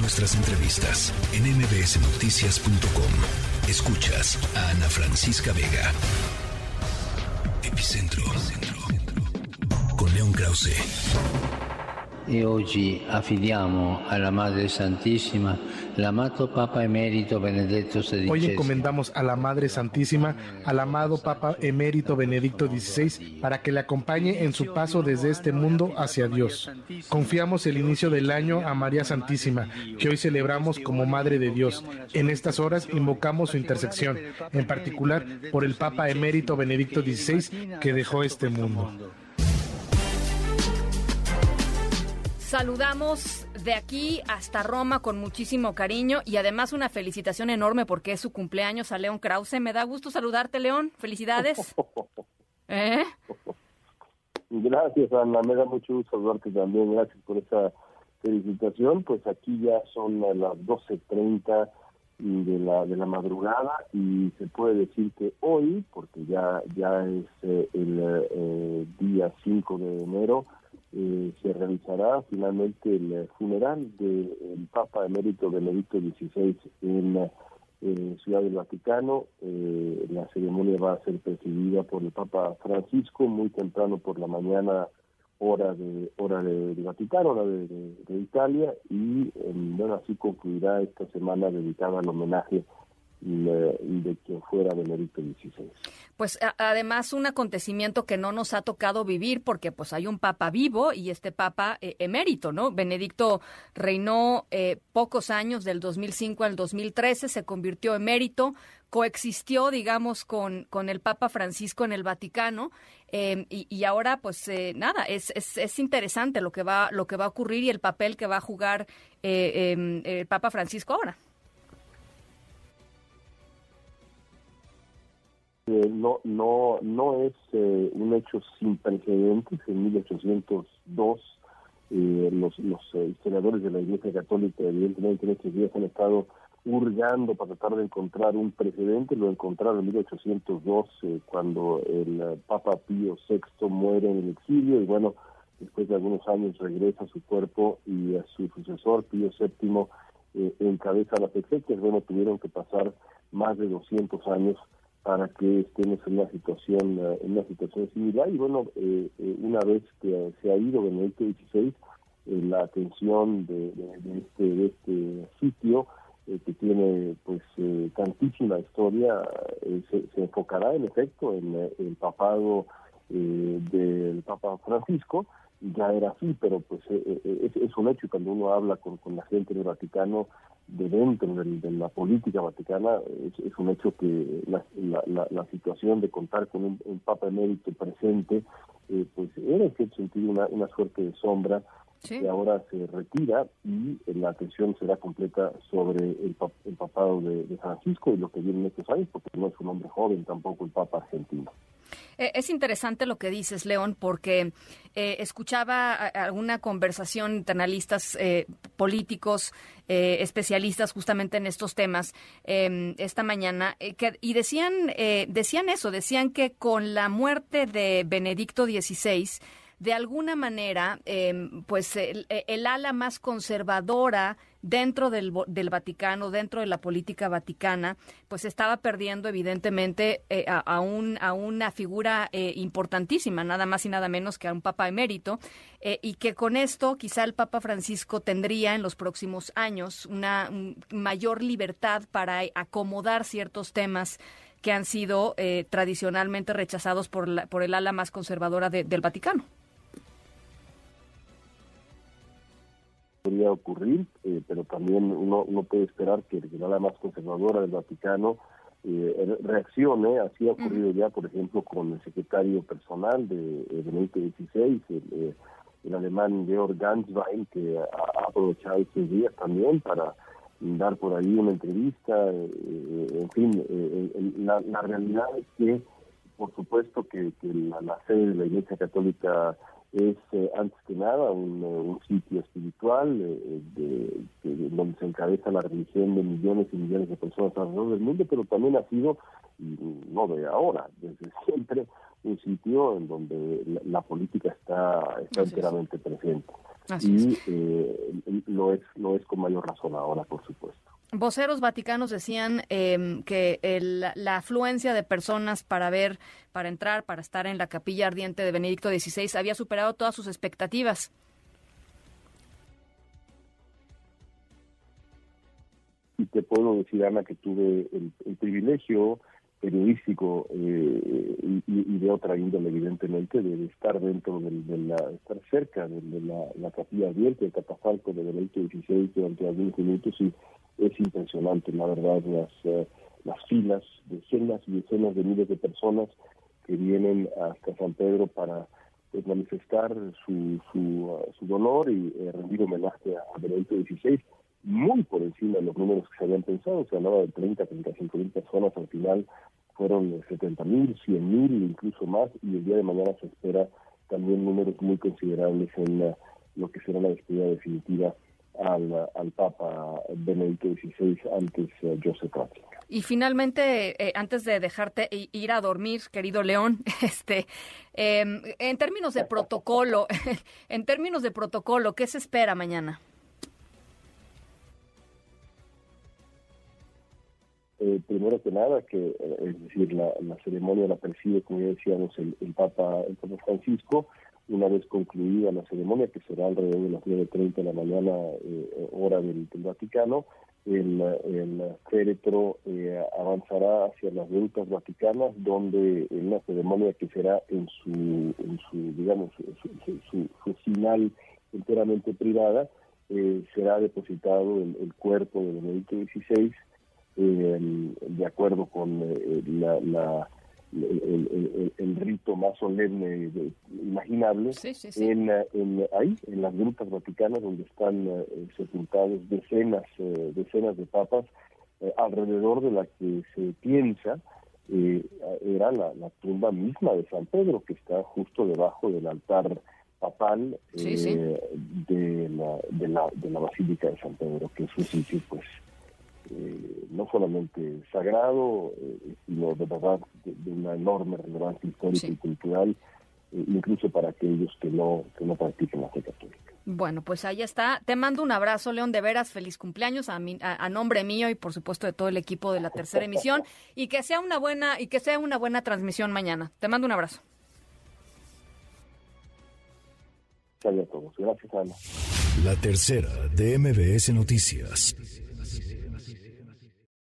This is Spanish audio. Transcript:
Nuestras entrevistas en mbsnoticias.com. Escuchas a Ana Francisca Vega. Epicentro. Con León Krause. E oggi affidiamo alla Madre Santissima l'amato Papa Emérito Benedetto XVI. Hoy encomendamos a la Madre Santísima, al amado Papa Emérito Benedicto XVI, para que le acompañe en su paso desde este mundo hacia Dios. Confiamos el inicio del año a María Santísima, que hoy celebramos como Madre de Dios. En estas horas invocamos su intersección, en particular por el Papa Emérito Benedicto XVI, que dejó este mundo. Saludamos de aquí hasta Roma con muchísimo cariño y además una felicitación enorme porque es su cumpleaños a León Krause. Me da gusto saludarte, León. Felicidades. ¿Eh? Gracias, Ana. Me da mucho gusto saludarte también. Gracias por esa felicitación. Pues aquí ya son las 12.30 de la, de la madrugada y se puede decir que hoy, porque ya, ya es eh, el eh, día 5 de enero, eh, se realizará finalmente el funeral del Papa Emérito Benedicto XVI en eh, Ciudad del Vaticano. Eh, la ceremonia va a ser presidida por el Papa Francisco muy temprano por la mañana hora de hora de, Vaticano, hora de, de Italia y bueno así concluirá esta semana dedicada al homenaje de quien fuera Benedicto XVI. Pues además un acontecimiento que no nos ha tocado vivir porque pues hay un papa vivo y este papa eh, emérito, ¿no? Benedicto reinó eh, pocos años del 2005 al 2013, se convirtió emérito, coexistió, digamos, con, con el Papa Francisco en el Vaticano em, y, ahora, pues eh, nada, es, es, es, interesante lo que va lo que va a ocurrir y el papel que va a jugar em, el Papa Francisco ahora. No, no, no es eh, un hecho sin precedentes. En 1802, eh, los, los eh, historiadores de la Iglesia Católica, evidentemente en estos días han estado hurgando para tratar de encontrar un precedente. Lo encontraron en 1802, cuando el Papa Pío VI muere en el exilio, y bueno, después de algunos años regresa su cuerpo y a su sucesor, Pío VII, encabeza las exequias. Bueno, tuvieron que pasar más de 200 años para que estemos en una situación eh, en una situación similar. Y bueno eh, eh, una vez que se ha ido Benedicto XVI la atención de, este de este sitio que tiene pues tantísima historia se, enfocará en efecto en el papado del Papa Francisco ya era así pero pues es, un hecho cuando uno habla con, con la gente del Vaticano de dentro de, la política vaticana es, un hecho que la, la, situación de contar con un, Papa emérito presente eh, pues era en cierto sentido una, una suerte de sombra que ahora se retira y la atención será completa sobre el, el papado de, de Francisco y lo que viene en estos años porque no es un hombre joven tampoco el Papa argentino. Eh, es interesante lo que dices, León, porque eh, escuchaba alguna conversación entre analistas eh, políticos, especialistas justamente en estos temas em, esta mañana, y decían, decían eso, decían que con la muerte de Benedicto XVI, de alguna manera, em, pues el, ala más conservadora dentro del, del, Vaticano, dentro de la política vaticana, pues estaba perdiendo evidentemente eh, a, un, a, una figura eh, importantísima, nada más y nada menos que a un Papa emérito, eh, y que con esto quizá el Papa Francisco tendría en los próximos años una mayor libertad para acomodar ciertos temas que han sido tradicionalmente rechazados por, la, por el ala más conservadora del Vaticano. Ocurrir, eh, pero también uno, uno puede esperar que la más conservadora del Vaticano eh, reaccione. Así ha ocurrido ya, por ejemplo, con el secretario personal de, Benedicto XVI, el, el, alemán Georg Ganswein, que ha aprovechado estos días también para dar por ahí una entrevista. Eh, en fin, la, la, realidad es que, por supuesto, que, que la, la sede de la Iglesia Católica es eh, antes que nada un, eh, sitio espiritual eh, de, donde se encabeza la religión de millones y millones de personas alrededor del mundo, pero también ha sido, no de ahora, desde siempre, un sitio en donde la, política está, está enteramente presente. y lo es lo es con mayor razón ahora, por supuesto. Voceros vaticanos decían em, que la afluencia de personas para ver, para entrar, para estar en la capilla ardiente de Benedicto XVI había superado todas sus expectativas. Y te puedo decir, Ana, que tuve el, privilegio periodístico eh, y, de otra índole, evidentemente, de, estar dentro de, la, estar cerca de, la, capilla ardiente, el catafalco de Benedicto XVI durante algunos minutos y es impresionante, la verdad, las, eh, las filas, decenas y decenas de miles de personas que vienen hasta San Pedro para pues, manifestar su, su, su, dolor y eh, rendir homenaje a Benedicto XVI, muy por encima de los números que se habían pensado, se hablaba de 30, 35 mil personas, al final fueron 70 mil, 100 mil, incluso más, y el día de mañana se espera también números muy considerables en eh, lo que será la despedida definitiva al, al Papa Benedicto XVI antes uh, Joseph Ratzinger. Y finalmente, eh, antes de dejarte ir a dormir, querido León, este, em, en términos de protocolo, en términos de protocolo, ¿qué se espera mañana? Eh, primero que nada, que eh, es decir, la, ceremonia la preside, como ya decíamos, el, el Papa, el Papa Francisco, una vez concluida la ceremonia, que será alrededor de las 9.30 de la mañana, eh, hora del, Vaticano, el, el féretro eh, avanzará hacia las rutas vaticanas, donde en una ceremonia que será en su, en su digamos, su, final enteramente privada, eh, será depositado el, cuerpo de Benedicto XVI, de acuerdo con la el, rito más solemne imaginable En, ahí en las grutas vaticanas donde están eh, sepultados decenas eh, decenas de papas eh, alrededor de la que se piensa era la, tumba misma de San Pedro que está justo debajo del altar papal De, la, de, la, de la basílica de San Pedro que es un sitio pues eh, no solamente sagrado, eh, sino de verdad de, una enorme relevancia histórica y cultural, eh, incluso para aquellos que no, que no practican la fe católica. Bueno, pues ahí está. Te mando un abrazo, León, de veras, feliz cumpleaños a, a, nombre mío y por supuesto de todo el equipo de la tercera emisión y que sea una buena y que sea una buena transmisión mañana. Te mando un abrazo. Saludos a todos. Gracias, Ana. La tercera de MBS Noticias.